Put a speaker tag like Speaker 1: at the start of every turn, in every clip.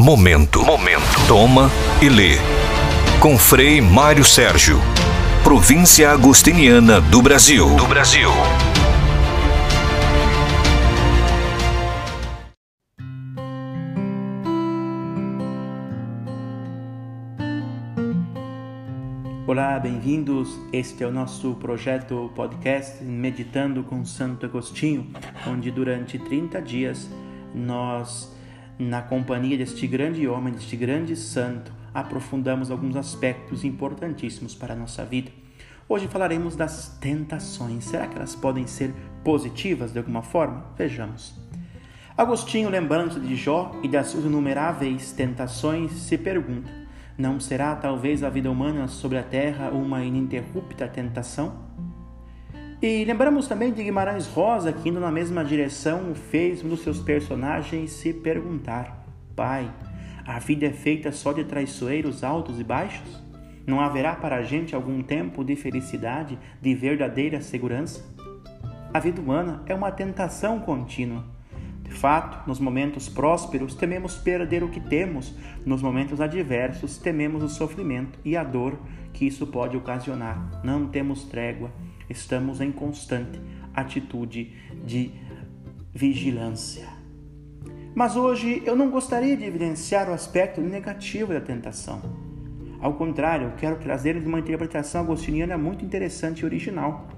Speaker 1: Momento. Momento. Toma e lê. Com Frei Mário Sérgio. Província Agostiniana do Brasil. Do Brasil.
Speaker 2: Olá, bem-vindos. Este é o nosso projeto podcast Meditando com Santo Agostinho, onde durante 30 dias nós, na companhia deste grande homem, deste grande santo, aprofundamos alguns aspectos importantíssimos para a nossa vida. Hoje falaremos das tentações. Será que elas podem ser positivas de alguma forma? Vejamos. Agostinho, lembrando-se de Jó e das suas inumeráveis tentações, se pergunta não será talvez a vida humana sobre a terra uma ininterrupta tentação? E lembramos também de Guimarães Rosa, que indo na mesma direção fez um dos seus personagens se perguntar: Pai, a vida é feita só de traiçoeiros altos e baixos? Não haverá para a gente algum tempo de felicidade, de verdadeira segurança? A vida humana é uma tentação contínua de fato, nos momentos prósperos, tememos perder o que temos, nos momentos adversos, tememos o sofrimento e a dor que isso pode ocasionar. Não temos trégua, estamos em constante atitude de vigilância. Mas hoje eu não gostaria de evidenciar o aspecto negativo da tentação. Ao contrário, eu quero trazer uma interpretação agostiniana muito interessante e original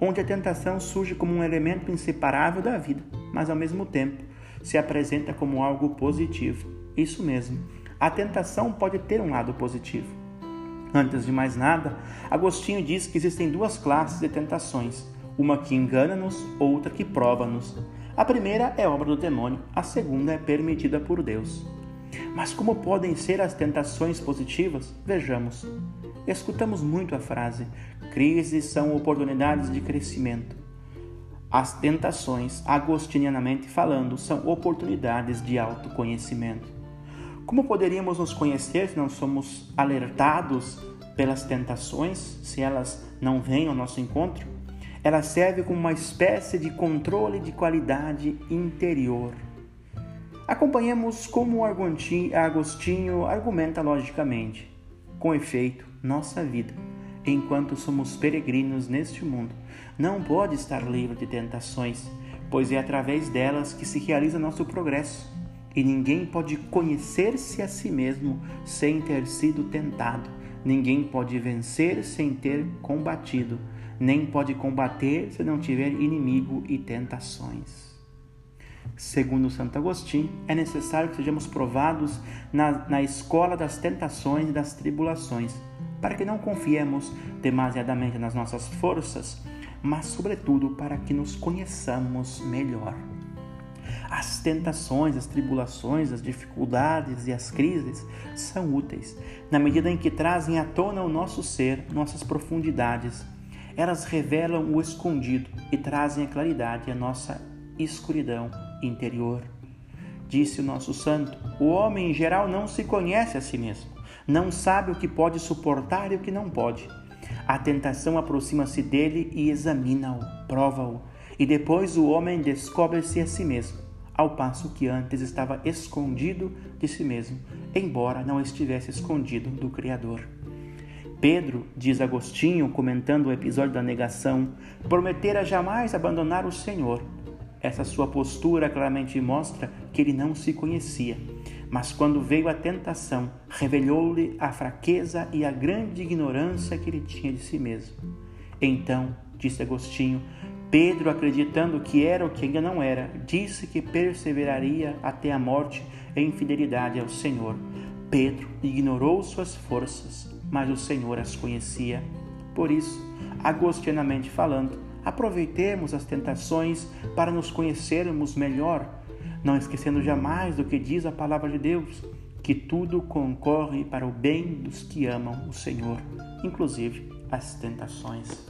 Speaker 2: onde a tentação surge como um elemento inseparável da vida, mas ao mesmo tempo se apresenta como algo positivo. Isso mesmo, a tentação pode ter um lado positivo. Antes de mais nada, Agostinho diz que existem duas classes de tentações: uma que engana-nos, outra que prova-nos. A primeira é obra do demônio, a segunda é permitida por Deus. Mas como podem ser as tentações positivas? Vejamos. Escutamos muito a frase: crises são oportunidades de crescimento. As tentações, agostinianamente falando, são oportunidades de autoconhecimento. Como poderíamos nos conhecer se não somos alertados pelas tentações, se elas não vêm ao nosso encontro? Ela serve como uma espécie de controle de qualidade interior. Acompanhemos como Agostinho argumenta logicamente. Com efeito, nossa vida, enquanto somos peregrinos neste mundo, não pode estar livre de tentações, pois é através delas que se realiza nosso progresso. E ninguém pode conhecer-se a si mesmo sem ter sido tentado. Ninguém pode vencer sem ter combatido. Nem pode combater se não tiver inimigo e tentações. Segundo Santo Agostinho, é necessário que sejamos provados na, na escola das tentações e das tribulações, para que não confiemos demasiadamente nas nossas forças, mas, sobretudo, para que nos conheçamos melhor. As tentações, as tribulações, as dificuldades e as crises são úteis na medida em que trazem à tona o nosso ser, nossas profundidades. Elas revelam o escondido e trazem a claridade à nossa escuridão interior. Disse o nosso santo: o homem em geral não se conhece a si mesmo, não sabe o que pode suportar e o que não pode. A tentação aproxima-se dele e examina-o, prova-o, e depois o homem descobre-se a si mesmo, ao passo que antes estava escondido de si mesmo, embora não estivesse escondido do Criador. Pedro, diz Agostinho, comentando o episódio da negação, prometera jamais abandonar o Senhor, essa sua postura claramente mostra que ele não se conhecia, mas quando veio a tentação, revelou-lhe a fraqueza e a grande ignorância que ele tinha de si mesmo. Então, disse Agostinho, Pedro, acreditando que era o que ainda não era, disse que perseveraria até a morte em fidelidade ao Senhor. Pedro ignorou suas forças, mas o Senhor as conhecia. Por isso, agostinamente falando, Aproveitemos as tentações para nos conhecermos melhor, não esquecendo jamais do que diz a palavra de Deus, que tudo concorre para o bem dos que amam o Senhor, inclusive as tentações.